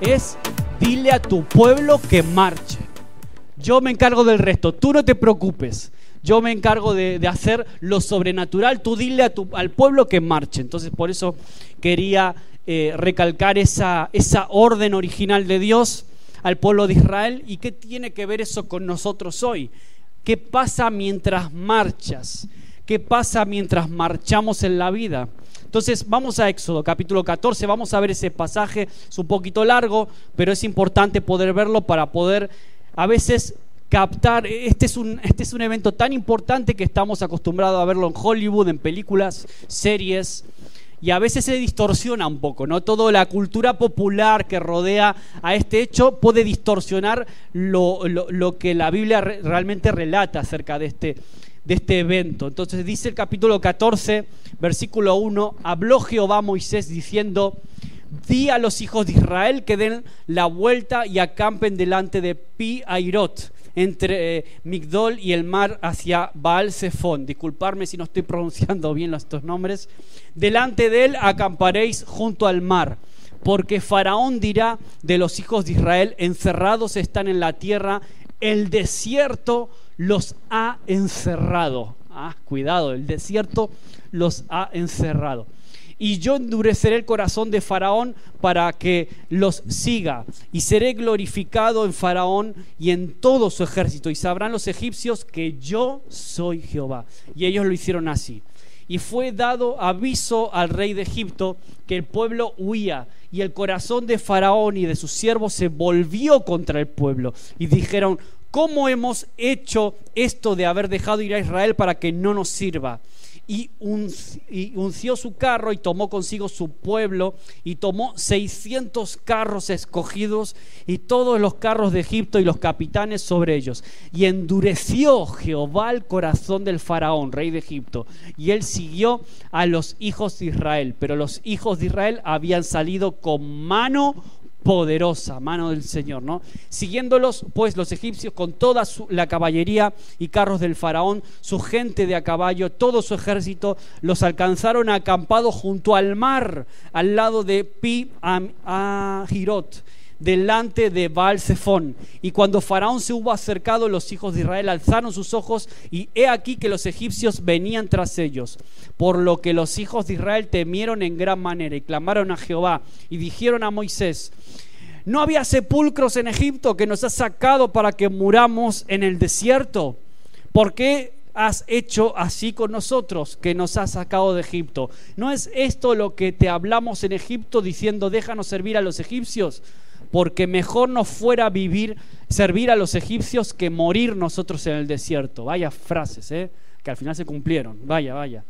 Es, dile a tu pueblo que marche. Yo me encargo del resto, tú no te preocupes. Yo me encargo de, hacer lo sobrenatural, tú dile a tu, al pueblo que marche. Entonces por eso quería eh, recalcar esa, esa orden original de Dios al pueblo de Israel y qué tiene que ver eso con nosotros hoy. ¿Qué pasa mientras marchas? ¿Qué pasa mientras marchamos en la vida? Entonces vamos a Éxodo capítulo 14, vamos a ver ese pasaje, es un poquito largo, pero es importante poder verlo para poder a veces captar, este es un, este es un evento tan importante que estamos acostumbrados a verlo en Hollywood, en películas, series, y a veces se distorsiona un poco, ¿no? Toda la cultura popular que rodea a este hecho puede distorsionar lo, lo que la Biblia realmente relata acerca de este, de este evento. Entonces dice el capítulo 14, versículo 1, habló Jehová a Moisés diciendo, di a los hijos de Israel que den la vuelta y acampen delante de Pi Airot, entre eh, Migdol y el mar hacia Baal Zephon. Disculparme si no estoy pronunciando bien estos nombres. Delante de él acamparéis junto al mar porque Faraón dirá de los hijos de Israel, encerrados están en la tierra, el desierto los ha encerrado. Ah, cuidado, el desierto los ha encerrado. Y yo endureceré el corazón de Faraón para que los siga. Y seré glorificado en Faraón y en todo su ejército. Y sabrán los egipcios que yo soy Jehová. Y ellos lo hicieron así. Y fue dado aviso al rey de Egipto que el pueblo huía. Y el corazón de Faraón y de sus siervos se volvió contra el pueblo. Y dijeron, ¿Cómo hemos hecho esto de haber dejado ir a Israel para que no nos sirva? Y, unció su carro y tomó consigo su pueblo y tomó 600 carros escogidos y todos los carros de Egipto y los capitanes sobre ellos. Y endureció Jehová el corazón del faraón, rey de Egipto, y él siguió a los hijos de Israel. Pero los hijos de Israel habían salido con mano poderosa, mano del Señor, ¿no? Siguiéndolos, pues, los egipcios con toda la caballería y carros del faraón, su gente de a caballo, todo su ejército, los alcanzaron acampados junto al mar, al lado de Pi Ahirot delante de Baal Zephón. Y cuando Faraón se hubo acercado, los hijos de Israel alzaron sus ojos y he aquí que los egipcios venían tras ellos. Por lo que los hijos de Israel temieron en gran manera y clamaron a Jehová y dijeron a Moisés, ¿no había sepulcros en Egipto que nos has sacado para que muramos en el desierto? ¿Por qué has hecho así con nosotros, que nos has sacado de Egipto? ¿No es esto lo que te hablamos en Egipto diciendo, déjanos servir a los egipcios? Porque mejor nos fuera vivir, servir a los egipcios que morir nosotros en el desierto. Vaya frases, ¿eh? que al final se cumplieron. Vaya, vaya.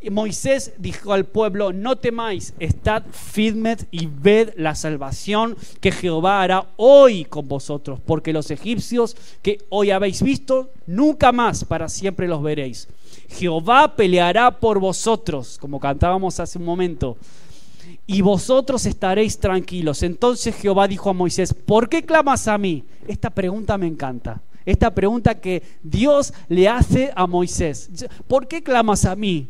Y Moisés dijo al pueblo, no temáis, estad firmes y ved la salvación que Jehová hará hoy con vosotros, porque los egipcios que hoy habéis visto, nunca más para siempre los veréis. Jehová peleará por vosotros, como cantábamos hace un momento y vosotros estaréis tranquilos. Entonces Jehová dijo a Moisés, ¿por qué clamas a mí? Esta pregunta me encanta. Esta pregunta que Dios le hace a Moisés. ¿Por qué clamas a mí?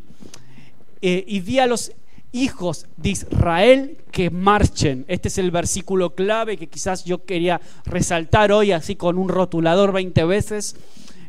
Eh, y di a los hijos de Israel que marchen. Este es el versículo clave que quizás yo quería resaltar hoy así con un rotulador 20 veces.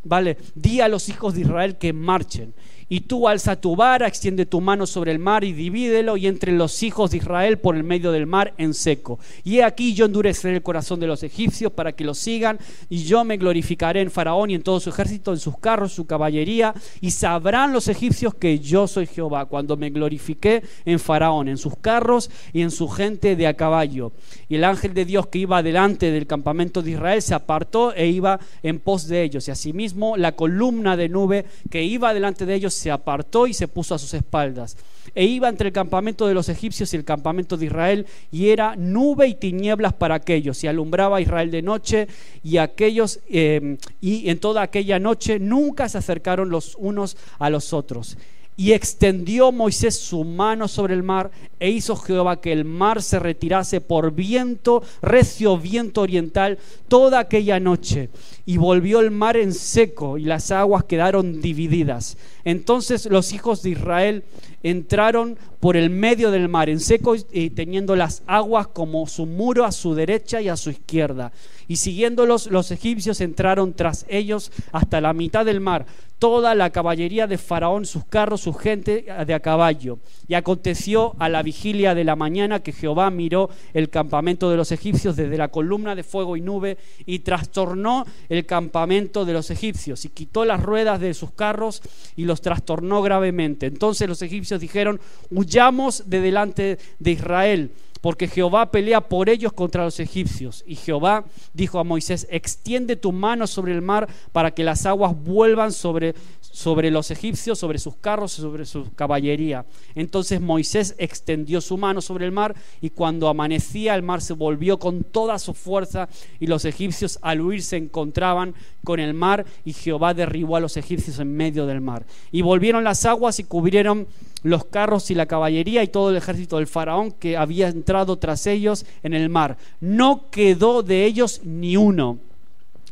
Vale, di a los hijos de Israel que marchen. Y tú alza tu vara, extiende tu mano sobre el mar y divídelo y entre los hijos de Israel por el medio del mar en seco. Y he aquí yo endureceré el corazón de los egipcios para que los sigan y yo me glorificaré en Faraón y en todo su ejército, en sus carros, su caballería y sabrán los egipcios que yo soy Jehová cuando me glorifiqué en Faraón, en sus carros y en su gente de a caballo. Y el ángel de Dios que iba delante del campamento de Israel se apartó e iba en pos de ellos. Y asimismo la columna de nube que iba delante de ellos se apartó y se puso a sus espaldas. E iba entre el campamento de los egipcios y el campamento de Israel, y era nube y tinieblas para aquellos, y alumbraba a Israel de noche, y aquellos, eh, y en toda aquella noche nunca se acercaron los unos a los otros. Y extendió Moisés su mano sobre el mar e hizo Jehová que el mar se retirase por viento, recio viento oriental, toda aquella noche. Y volvió el mar en seco y las aguas quedaron divididas. Entonces los hijos de Israel entraron por el medio del mar en seco y teniendo las aguas como su muro a su derecha y a su izquierda. Y siguiéndolos, los egipcios entraron tras ellos hasta la mitad del mar, toda la caballería de Faraón, sus carros, su gente de a caballo. Y aconteció a la vigilia de la mañana que Jehová miró el campamento de los egipcios desde la columna de fuego y nube y trastornó el campamento de los egipcios y quitó las ruedas de sus carros y los trastornó gravemente. Entonces los egipcios dijeron, huyamos de delante de Israel porque Jehová pelea por ellos contra los egipcios. Y Jehová dijo a Moisés, extiende tu mano sobre el mar para que las aguas vuelvan sobre, sobre los egipcios, sobre sus carros sobre su caballería. Entonces Moisés extendió su mano sobre el mar y cuando amanecía el mar se volvió con toda su fuerza y los egipcios al huir se encontraban con el mar y Jehová derribó a los egipcios en medio del mar. Y volvieron las aguas y cubrieron los carros y la caballería y todo el ejército del faraón que había entrado tras ellos en el mar. No quedó de ellos ni uno.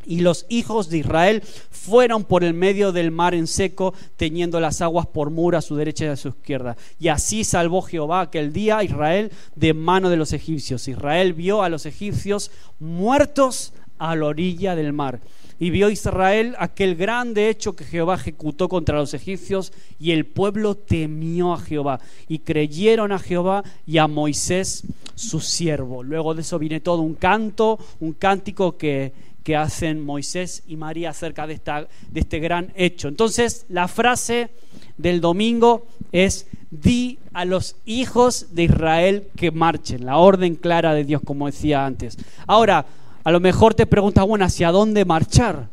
Y los hijos de Israel fueron por el medio del mar en seco, teniendo las aguas por muro a su derecha y a su izquierda. Y así salvó Jehová aquel día a Israel de mano de los egipcios. Israel vio a los egipcios muertos a la orilla del mar. Y vio Israel aquel grande hecho que Jehová ejecutó contra los egipcios y el pueblo temió a Jehová y creyeron a Jehová y a Moisés su siervo. Luego de eso viene todo un canto, un cántico que, que hacen Moisés y María acerca de, esta, de este gran hecho. Entonces la frase del domingo es, di a los hijos de Israel que marchen, la orden clara de Dios como decía antes. Ahora, a lo mejor te preguntas, bueno, ¿hacia dónde marchar?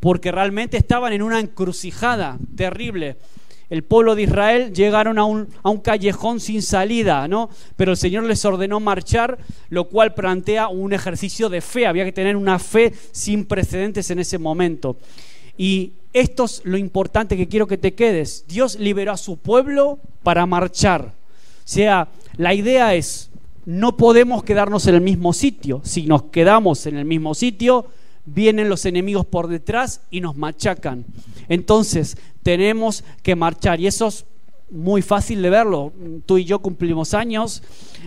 Porque realmente estaban en una encrucijada terrible. El pueblo de Israel llegaron a un, callejón sin salida, ¿no? Pero el Señor les ordenó marchar, lo cual plantea un ejercicio de fe. Había que tener una fe sin precedentes en ese momento. Y esto es lo importante que quiero que te quedes. Dios liberó a su pueblo para marchar. O sea, la idea es, no podemos quedarnos en el mismo sitio. Si nos quedamos en el mismo sitio, vienen los enemigos por detrás y nos machacan. Entonces, tenemos que marchar. Y eso es muy fácil de verlo. Tú y yo cumplimos años,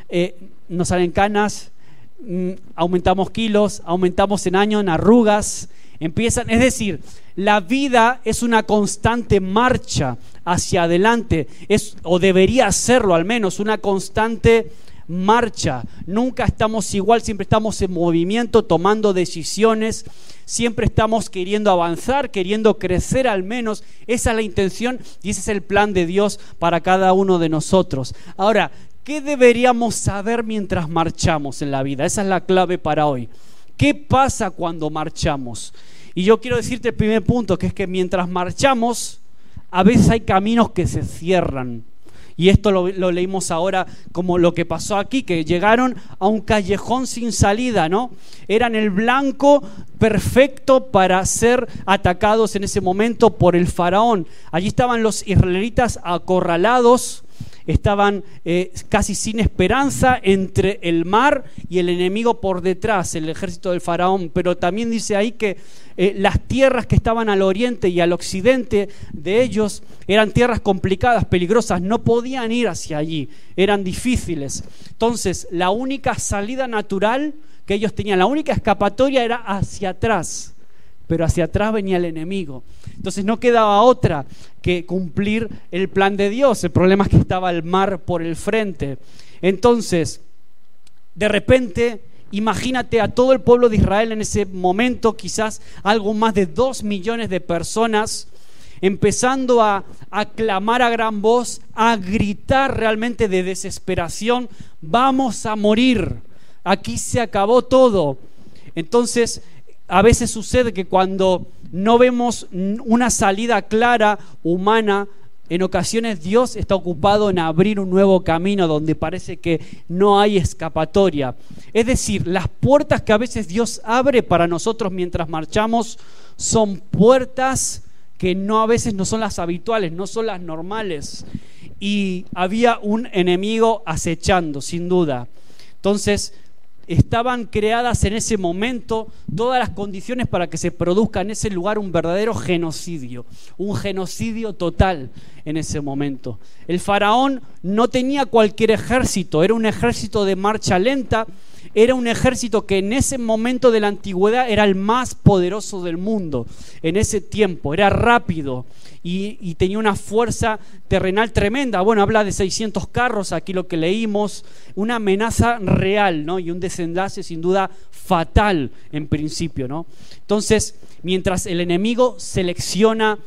eh, nos salen canas, mm, aumentamos kilos, aumentamos en años, en arrugas. Empiezan, es decir, la vida es una constante marcha hacia adelante, es, o debería serlo al menos, una constante marcha. Nunca estamos igual, siempre estamos en movimiento, tomando decisiones, siempre estamos queriendo avanzar, queriendo crecer al menos. Esa es la intención y ese es el plan de Dios para cada uno de nosotros. Ahora, ¿qué deberíamos saber mientras marchamos en la vida? Esa es la clave para hoy. ¿Qué pasa cuando marchamos? Y yo quiero decirte el primer punto, que es que mientras marchamos, a veces hay caminos que se cierran. Y esto lo, leímos ahora como lo que pasó aquí, que llegaron a un callejón sin salida, ¿no? Eran el blanco perfecto para ser atacados en ese momento por el faraón. Allí estaban los israelitas acorralados estaban eh, casi sin esperanza entre el mar y el enemigo por detrás, el ejército del faraón. Pero también dice ahí que eh, las tierras que estaban al oriente y al occidente de ellos eran tierras complicadas, peligrosas, no podían ir hacia allí, eran difíciles. Entonces, la única salida natural que ellos tenían, la única escapatoria era hacia atrás, pero hacia atrás venía el enemigo. Entonces no quedaba otra que cumplir el plan de Dios. El problema es que estaba el mar por el frente. Entonces, de repente Imagínate a todo el pueblo de Israel en ese momento, quizás algo más de dos millones de personas, empezando a, clamar a gran voz, a gritar realmente de desesperación, vamos a morir, aquí se acabó todo. Entonces, a veces sucede que cuando no vemos una salida clara, humana, en ocasiones Dios está ocupado en abrir un nuevo camino donde parece que no hay escapatoria. Es decir, las puertas que a veces Dios abre para nosotros mientras marchamos son puertas que no a veces no son las habituales, no son las normales. Y había un enemigo acechando, sin duda. Entonces, estaban creadas en ese momento todas las condiciones para que se produzca en ese lugar un verdadero genocidio, un genocidio total en ese momento. El faraón no tenía cualquier ejército, era un ejército de marcha lenta, era un ejército que en ese momento de la antigüedad era el más poderoso del mundo, en ese tiempo, era rápido y, tenía una fuerza terrenal tremenda. Bueno, habla de 600 carros, aquí lo que leímos, una amenaza real, ¿no? Y un desenlace sin duda fatal en principio, ¿no? Entonces, mientras el enemigo selecciona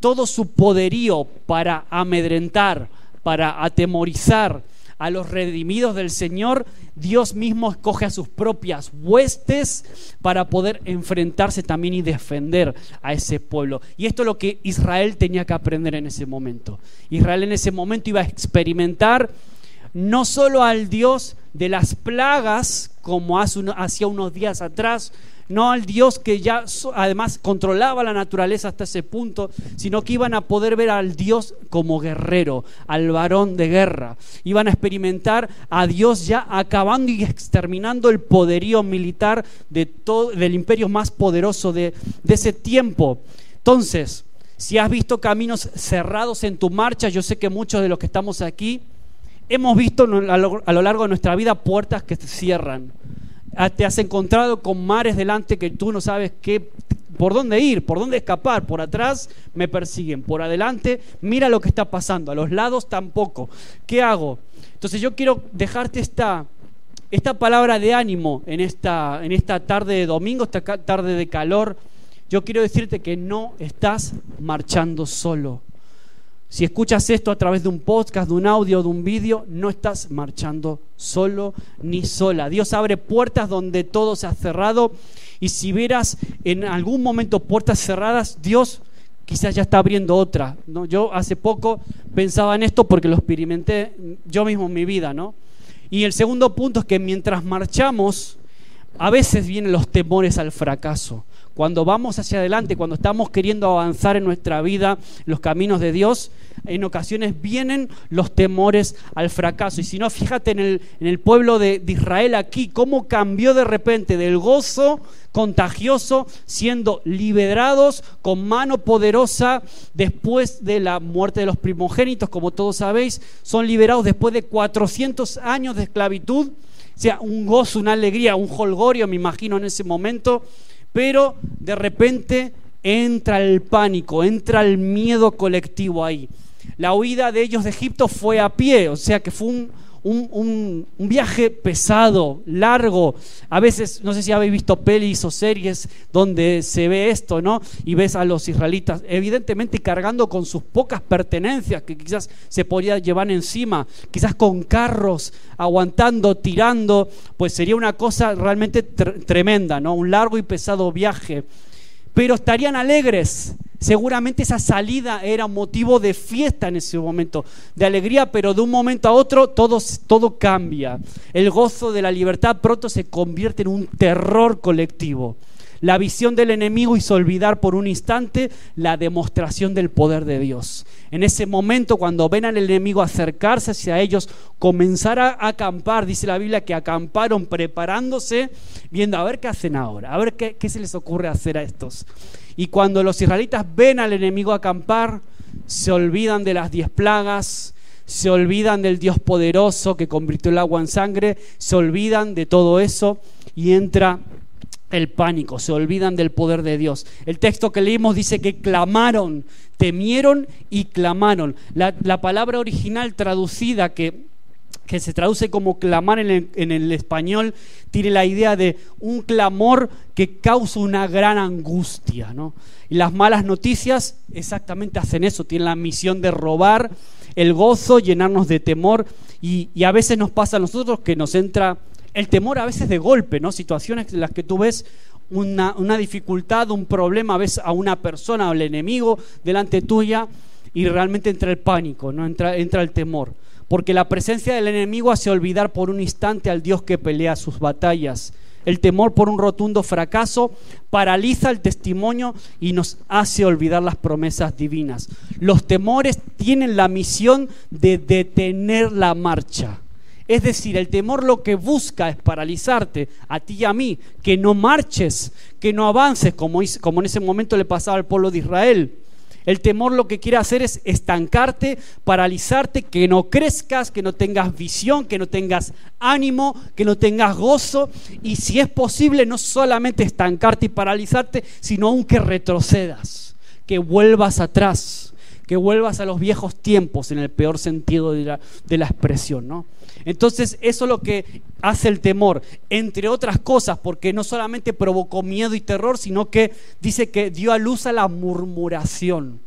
todo su poderío para amedrentar, para atemorizar, a los redimidos del Señor, Dios mismo escoge a sus propias huestes para poder enfrentarse también y defender a ese pueblo. Y esto es lo que Israel tenía que aprender en ese momento. Israel en ese momento iba a experimentar no solo al Dios de las plagas, como hacía unos días atrás, no al Dios que ya además controlaba la naturaleza hasta ese punto, sino que iban a poder ver al Dios como guerrero, al varón de guerra. Iban a experimentar a Dios ya acabando y exterminando el poderío militar de todo, del imperio más poderoso de, de ese tiempo. Entonces, si has visto caminos cerrados en tu marcha, yo sé que muchos de los que estamos aquí hemos visto a lo largo de nuestra vida puertas que se cierran te has encontrado con mares delante que tú no sabes qué, por dónde ir, por dónde escapar. Por atrás me persiguen, por adelante mira lo que está pasando, a los lados tampoco. ¿Qué hago? Entonces yo quiero dejarte esta, esta palabra de ánimo en esta, en esta tarde de domingo, esta tarde de calor. Yo quiero decirte que no estás marchando solo. Si escuchas esto a través de un podcast, de un audio, de un vídeo, no estás marchando solo ni sola. Dios abre puertas donde todo se ha cerrado y si vieras en algún momento puertas cerradas, Dios quizás ya está abriendo otra. ¿no? Yo hace poco pensaba en esto porque lo experimenté yo mismo en mi vida. ¿no? Y el segundo punto es que mientras marchamos, a veces vienen los temores al fracaso. Cuando vamos hacia adelante, cuando estamos queriendo avanzar en nuestra vida, los caminos de Dios, en ocasiones vienen los temores al fracaso. Y si no, fíjate en el, en el pueblo de, de Israel aquí, cómo cambió de repente del gozo contagioso, siendo liberados con mano poderosa después de la muerte de los primogénitos, como todos sabéis, son liberados después de 400 años de esclavitud. O sea, un gozo, una alegría, un holgorio, me imagino en ese momento pero de repente entra el pánico, entra el miedo colectivo ahí. La huida de ellos de Egipto fue a pie, o sea que fue un, un, viaje pesado, largo. A veces, no sé si habéis visto pelis o series donde se ve esto, ¿no? Y ves a los israelitas, evidentemente cargando con sus pocas pertenencias que quizás se podía llevar encima, quizás con carros, aguantando, tirando, pues sería una cosa realmente tremenda, ¿no? Un largo y pesado viaje. Pero estarían alegres, Seguramente esa salida era motivo de fiesta en ese momento, de alegría, pero de un momento a otro todo, todo cambia. El gozo de la libertad pronto se convierte en un terror colectivo. La visión del enemigo hizo olvidar por un instante la demostración del poder de Dios. En ese momento, cuando ven al enemigo acercarse hacia ellos, comenzar a acampar, dice la Biblia que acamparon preparándose, viendo a ver qué hacen ahora, a ver qué, qué se les ocurre hacer a estos. Y cuando los israelitas ven al enemigo acampar, se olvidan de las diez plagas, se olvidan del Dios poderoso que convirtió el agua en sangre, se olvidan de todo eso y entra el pánico, se olvidan del poder de Dios. El texto que leímos dice que clamaron, temieron y clamaron. La, palabra original traducida que, que, se traduce como clamar en el, español tiene la idea de un clamor que causa una gran angustia. ¿no? Y las malas noticias exactamente hacen eso, tienen la misión de robar el gozo, llenarnos de temor y a veces nos pasa a nosotros que nos entra el temor a veces de golpe, ¿no? Situaciones en las que tú ves una, dificultad, un problema, ves a una persona o el enemigo delante tuya y realmente entra el pánico, ¿no? Entra, entra el temor. Porque la presencia del enemigo hace olvidar por un instante al Dios que pelea sus batallas. El temor por un rotundo fracaso paraliza el testimonio y nos hace olvidar las promesas divinas. Los temores tienen la misión de detener la marcha Es decir, el temor lo que busca es paralizarte a ti y a mí, que no marches, que no avances, como, como en ese momento le pasaba al pueblo de Israel. El temor lo que quiere hacer es estancarte, paralizarte, que no crezcas, que no tengas visión, que no tengas ánimo, que no tengas gozo. Y si es posible, no solamente estancarte y paralizarte, sino aún que retrocedas, que vuelvas atrás, que vuelvas a los viejos tiempos en el peor sentido de la, expresión. ¿no? Entonces, eso es lo que hace el temor, entre otras cosas, porque no solamente provocó miedo y terror, sino que dice que dio a luz a la murmuración.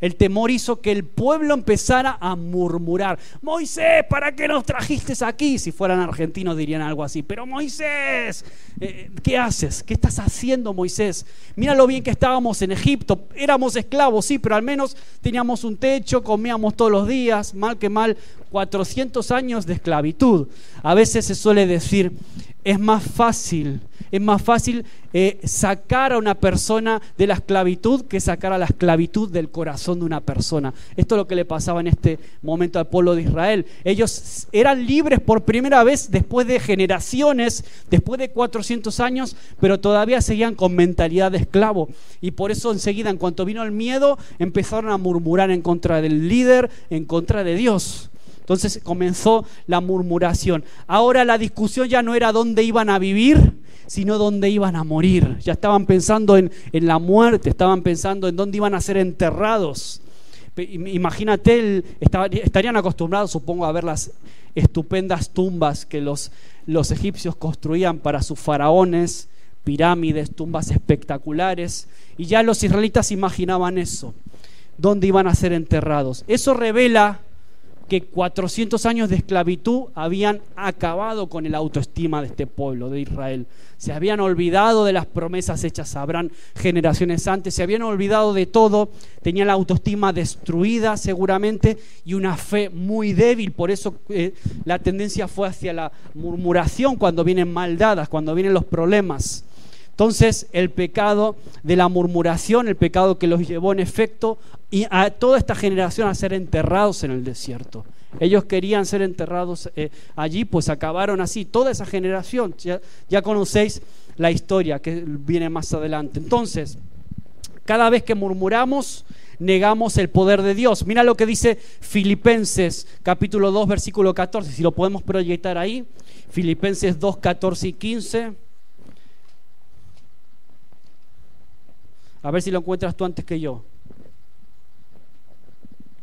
El temor hizo que el pueblo empezara a murmurar. Moisés, ¿para qué nos trajiste aquí? Si fueran argentinos dirían algo así. Pero Moisés, eh, ¿qué haces? ¿Qué estás haciendo, Moisés? Mira lo bien que estábamos en Egipto. Éramos esclavos, sí, pero al menos teníamos un techo, comíamos todos los días. Mal que mal, 400 años de esclavitud. A veces se suele decir, es más fácil, es más fácil eh, sacar a una persona de la esclavitud que sacar a la esclavitud del corazón de una persona. Esto es lo que le pasaba en este momento al pueblo de Israel. Ellos eran libres por primera vez después de generaciones, después de 400 años, pero todavía seguían con mentalidad de esclavo. Y por eso enseguida, en cuanto vino el miedo, empezaron a murmurar en contra del líder, en contra de Dios. Entonces comenzó la murmuración. Ahora la discusión ya no era dónde iban a vivir, sino dónde iban a morir. Ya estaban pensando en, la muerte, estaban pensando en dónde iban a ser enterrados. Imagínate, estarían acostumbrados, supongo, a ver las estupendas tumbas que los, los egipcios construían para sus faraones, pirámides, tumbas espectaculares, y ya los israelitas imaginaban eso, dónde iban a ser enterrados. Eso revela que 400 años de esclavitud habían acabado con el autoestima de este pueblo de Israel. Se habían olvidado de las promesas hechas a Abraham generaciones antes, se habían olvidado de todo, tenían la autoestima destruida seguramente y una fe muy débil. Por eso eh, la tendencia fue hacia la murmuración cuando vienen maldadas, cuando vienen los problemas. Entonces el pecado de la murmuración, el pecado que los llevó en efecto a toda esta generación a ser enterrados en el desierto. Ellos querían ser enterrados eh, allí, pues acabaron así. Toda esa generación, ya, ya conocéis la historia que viene más adelante. Entonces, cada vez que murmuramos, negamos el poder de Dios. Mira lo que dice Filipenses capítulo 2, versículo 14, si lo podemos proyectar ahí. Filipenses 2, 14 y 15. A ver si lo encuentras tú antes que yo.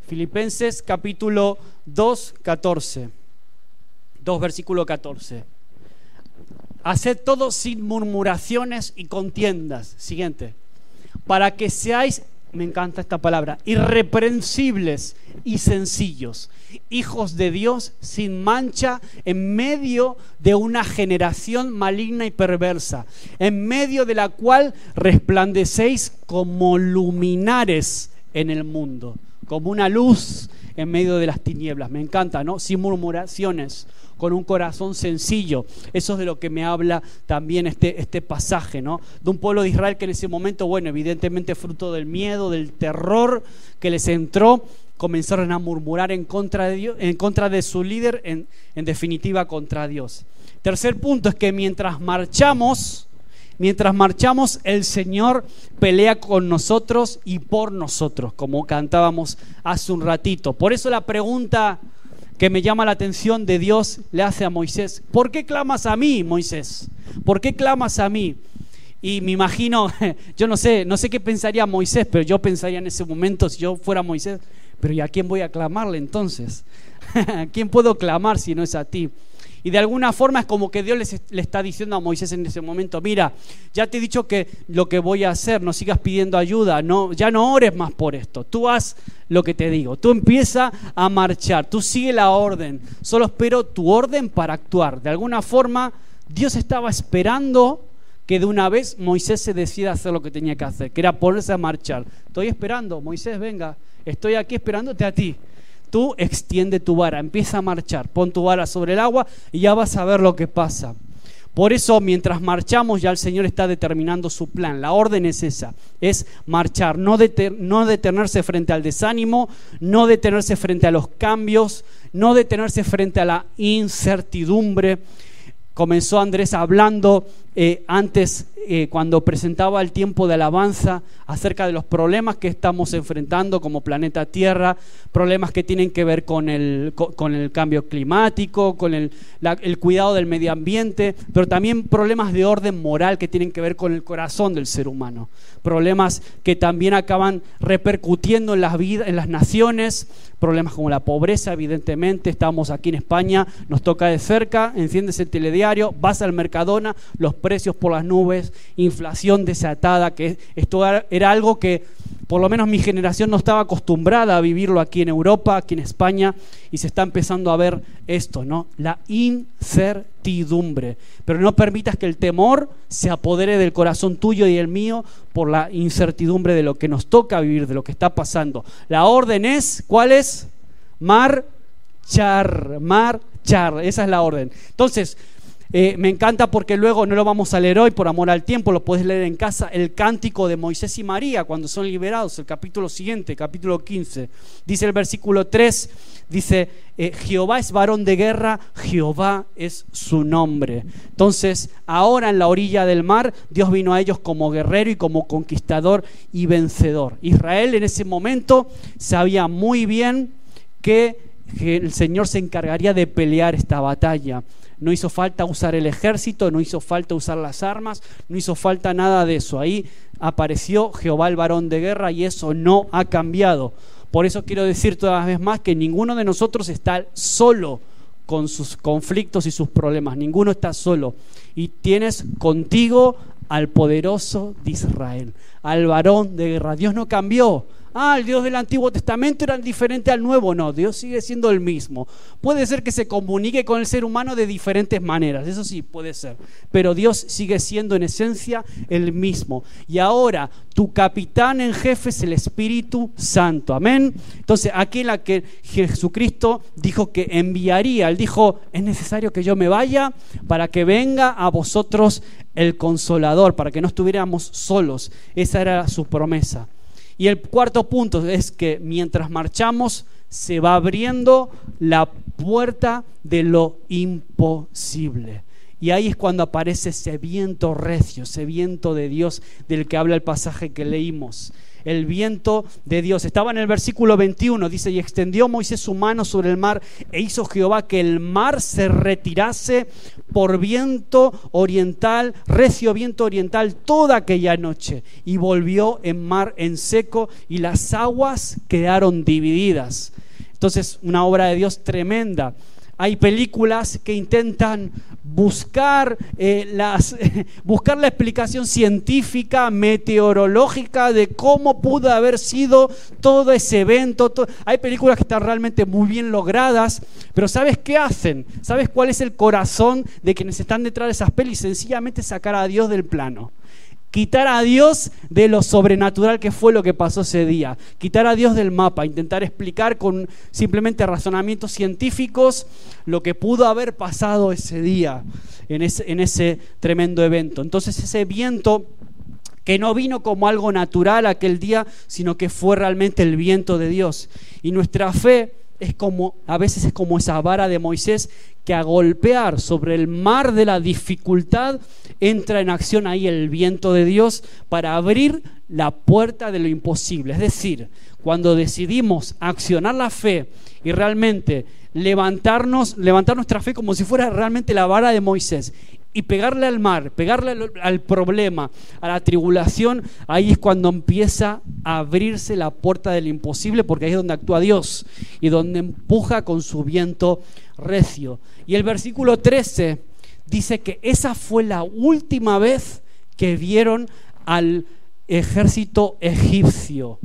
Filipenses capítulo 2, 14. 2, versículo 14. Haced todo sin murmuraciones y contiendas. Siguiente. Para que seáis me encanta esta palabra, irreprensibles y sencillos, hijos de Dios sin mancha en medio de una generación maligna y perversa, en medio de la cual resplandecéis como luminares en el mundo, como una luz en medio de las tinieblas. Me encanta, ¿no? Sin murmuraciones, con un corazón sencillo. Eso es de lo que me habla también este, este pasaje, ¿no? De un pueblo de Israel que en ese momento, bueno, evidentemente fruto del miedo, del terror que les entró, comenzaron a murmurar en contra de Dios, en contra de su líder, en, en definitiva contra Dios. Tercer punto es que mientras marchamos, mientras marchamos, el Señor pelea con nosotros y por nosotros, como cantábamos hace un ratito. Por eso la pregunta que me llama la atención de Dios le hace a Moisés, ¿por qué clamas a mí, Moisés? ¿Por qué clamas a mí? Y me imagino, yo no sé, no sé qué pensaría Moisés, pero yo pensaría en ese momento, si yo fuera Moisés, pero ¿y a quién voy a clamarle entonces? ¿A quién puedo clamar si no es a ti? Y de alguna forma es como que Dios le está diciendo a Moisés en ese momento, mira, ya te he dicho que lo que voy a hacer, no sigas pidiendo ayuda, no, ya no ores más por esto, tú haz lo que te digo, tú empieza a marchar, tú sigue la orden, solo espero tu orden para actuar. De alguna forma Dios estaba esperando que de una vez Moisés se decida hacer lo que tenía que hacer, que era ponerse a marchar. Estoy esperando, Moisés, venga, estoy aquí esperándote a ti tú extiende tu vara, empieza a marchar, pon tu vara sobre el agua y ya vas a ver lo que pasa. Por eso, mientras marchamos, ya el Señor está determinando su plan. La orden es esa, es marchar, no, no detenerse frente al desánimo, no detenerse frente a los cambios, no detenerse frente a la incertidumbre. Comenzó Andrés hablando eh, antes, eh, cuando presentaba el tiempo de alabanza, acerca de los problemas que estamos enfrentando como planeta Tierra, problemas que tienen que ver con el, con, el cambio climático, con el, el, cuidado del medio ambiente, pero también problemas de orden moral que tienen que ver con el corazón del ser humano, problemas que también acaban repercutiendo en las, vidas, en las naciones, problemas como la pobreza, evidentemente, estamos aquí en España, nos toca de cerca, enciendes el telediario, vas al Mercadona, los precios por las nubes, inflación desatada, que esto era algo que por lo menos mi generación no estaba acostumbrada a vivirlo aquí en Europa, aquí en España, y se está empezando a ver esto, ¿no? La incertidumbre. Pero no permitas que el temor se apodere del corazón tuyo y el mío por la incertidumbre de lo que nos toca vivir, de lo que está pasando. La orden es, ¿cuál es? Marchar, marchar, esa es la orden. Entonces, eh, me encanta porque luego no lo vamos a leer hoy por amor al tiempo, lo puedes leer en casa, el cántico de Moisés y María cuando son liberados, el capítulo siguiente, capítulo 15. Dice el versículo 3, dice, eh, Jehová es varón de guerra, Jehová es su nombre. Entonces, ahora en la orilla del mar, Dios vino a ellos como guerrero y como conquistador y vencedor. Israel en ese momento sabía muy bien que el Señor se encargaría de pelear esta batalla no hizo falta usar el ejército, no hizo falta usar las armas, no hizo falta nada de eso. Ahí apareció Jehová el varón de guerra y eso no ha cambiado. Por eso quiero decir todas vez más que ninguno de nosotros está solo con sus conflictos y sus problemas, ninguno está solo. Y tienes contigo al poderoso de Israel, al varón de guerra. Dios no cambió, ah, el Dios del Antiguo Testamento era diferente al Nuevo. No, Dios sigue siendo el mismo. Puede ser que se comunique con el ser humano de diferentes maneras, eso sí, puede ser. Pero Dios sigue siendo en esencia el mismo. Y ahora tu capitán en jefe es el Espíritu Santo. Amén. Entonces, aquí en la que Jesucristo dijo que enviaría, él dijo, es necesario que yo me vaya para que venga a vosotros el consolador, para que no estuviéramos solos. Esa era su promesa. Y el cuarto punto es que mientras marchamos se va abriendo la puerta de lo imposible. Y ahí es cuando aparece ese viento recio, ese viento de Dios del que habla el pasaje que leímos el viento de Dios. Estaba en el versículo 21, dice, y extendió Moisés su mano sobre el mar e hizo Jehová que el mar se retirase por viento oriental, recio viento oriental, toda aquella noche. Y volvió en mar en seco y las aguas quedaron divididas. Entonces, una obra de Dios tremenda. Hay películas que intentan buscar, eh, las, buscar la explicación científica, meteorológica de cómo pudo haber sido todo ese evento. Hay películas que están realmente muy bien logradas, pero ¿sabes qué hacen? ¿Sabes cuál es el corazón de quienes están detrás de esas pelis? Sencillamente sacar a Dios del plano quitar a Dios de lo sobrenatural que fue lo que pasó ese día, quitar a Dios del mapa, intentar explicar con simplemente razonamientos científicos lo que pudo haber pasado ese día en ese, en ese tremendo evento. Entonces ese viento que no vino como algo natural aquel día, sino que fue realmente el viento de Dios. Y nuestra fe es como, a veces es como esa vara de Moisés que a golpear sobre el mar de la dificultad entra en acción ahí el viento de Dios para abrir la puerta de lo imposible. Es decir, cuando decidimos accionar la fe y realmente levantarnos, levantar nuestra fe como si fuera realmente la vara de Moisés y pegarle al mar, pegarle al, problema, a la tribulación, ahí es cuando empieza a abrirse la puerta del imposible, porque ahí es donde actúa Dios y donde empuja con su viento recio. Y el versículo 13 dice que esa fue la última vez que vieron al ejército egipcio.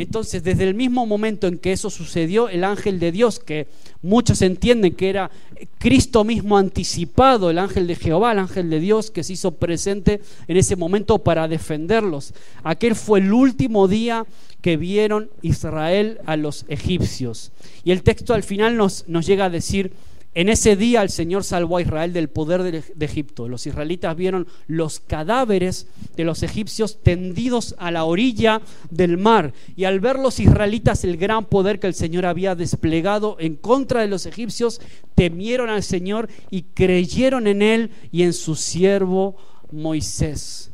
Entonces, desde el mismo momento en que eso sucedió, el ángel de Dios, que muchos entienden que era Cristo mismo anticipado, el ángel de Jehová, el ángel de Dios, que se hizo presente en ese momento para defenderlos. Aquel fue el último día que vieron Israel a los egipcios. Y el texto al final nos, nos llega a decir En ese día el Señor salvó a Israel del poder de, Egipto. Los israelitas vieron los cadáveres de los egipcios tendidos a la orilla del mar. Y al ver los israelitas el gran poder que el Señor había desplegado en contra de los egipcios, temieron al Señor y creyeron en Él y en su siervo Moisés.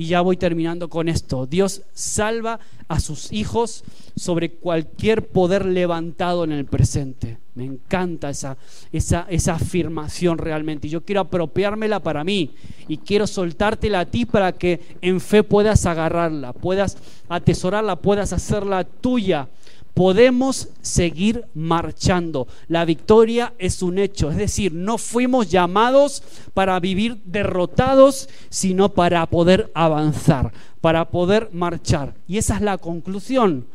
Y ya voy terminando con esto. Dios salva a sus hijos sobre cualquier poder levantado en el presente. Me encanta esa, esa, esa afirmación realmente. Y yo quiero apropiármela para mí y quiero soltártela a ti para que en fe puedas agarrarla, puedas atesorarla, puedas hacerla tuya podemos seguir marchando. La victoria es un hecho, es decir, no fuimos llamados para vivir derrotados, sino para poder avanzar, para poder marchar. Y esa es la conclusión.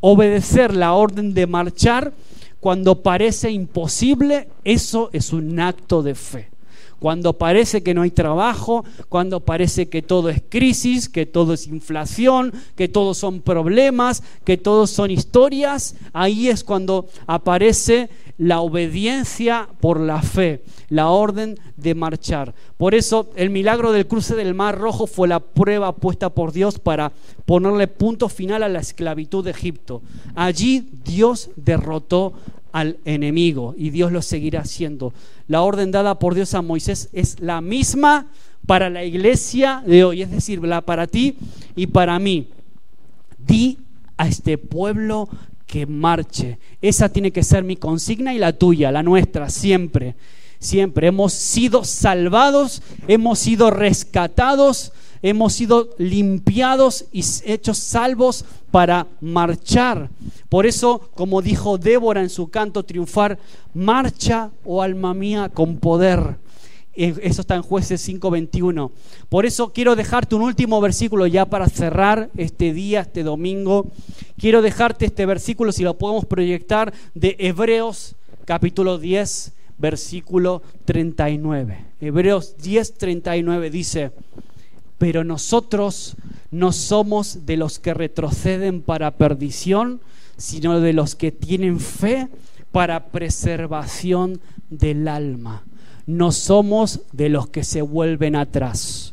Obedecer la orden de marchar cuando parece imposible, eso es un acto de fe cuando parece que no hay trabajo, cuando parece que todo es crisis, que todo es inflación, que todos son problemas, que todos son historias, ahí es cuando aparece la obediencia por la fe, la orden de marchar. Por eso el milagro del cruce del Mar Rojo fue la prueba puesta por Dios para ponerle punto final a la esclavitud de Egipto. Allí Dios derrotó al enemigo y Dios lo seguirá haciendo. La orden dada por Dios a Moisés es la misma para la iglesia de hoy, es decir, para ti y para mí. Di a este pueblo que marche. Esa tiene que ser mi consigna y la tuya, la nuestra, siempre. Siempre hemos sido salvados, hemos sido rescatados, hemos sido limpiados y hechos salvos para marchar. Por eso, como dijo Débora en su canto triunfar, marcha, oh alma mía, con poder. Eh, eso está en jueces 5:21. Por eso quiero dejarte un último versículo ya para cerrar este día, este domingo. Quiero dejarte este versículo, si lo podemos proyectar, de Hebreos capítulo 10, versículo 39. Hebreos 10, 39 dice, pero nosotros no somos de los que retroceden para perdición, sino de los que tienen fe para preservación del alma. No somos de los que se vuelven atrás.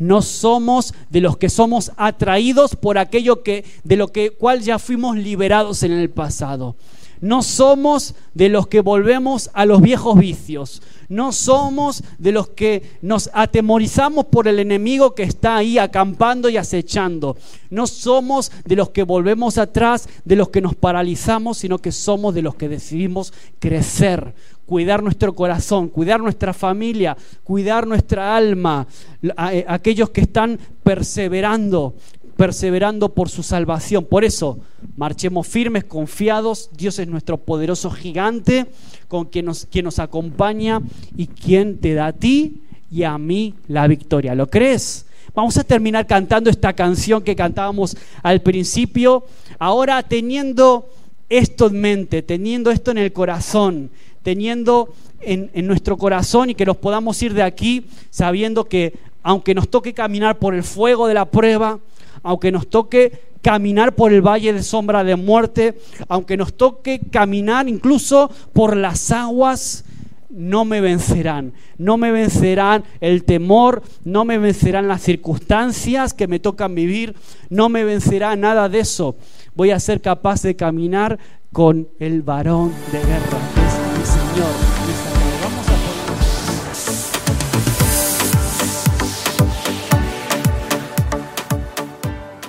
No somos de los que somos atraídos por aquello que de lo que cual ya fuimos liberados en el pasado. No somos de los que volvemos a los viejos vicios. No somos de los que nos atemorizamos por el enemigo que está ahí acampando y acechando. No somos de los que volvemos atrás, de los que nos paralizamos, sino que somos de los que decidimos crecer, cuidar nuestro corazón, cuidar nuestra familia, cuidar nuestra alma, eh, aquellos que están perseverando, perseverando por su salvación. Por eso, marchemos firmes, confiados. Dios es nuestro poderoso gigante, con quien nos, acompaña y quien te da a ti y a mí la victoria. ¿Lo crees? Vamos a terminar cantando esta canción que cantábamos al principio. Ahora teniendo esto en mente, teniendo esto en el corazón, teniendo en, en, nuestro corazón y que nos podamos ir de aquí sabiendo que aunque nos toque caminar por el fuego de la prueba, aunque nos toque caminar por el valle de sombra de muerte, aunque nos toque caminar incluso por las aguas, no me vencerán. No me vencerán el temor, no me vencerán las circunstancias que me tocan vivir, no me vencerá nada de eso. Voy a ser capaz de caminar con el varón de guerra, que es mi Señor.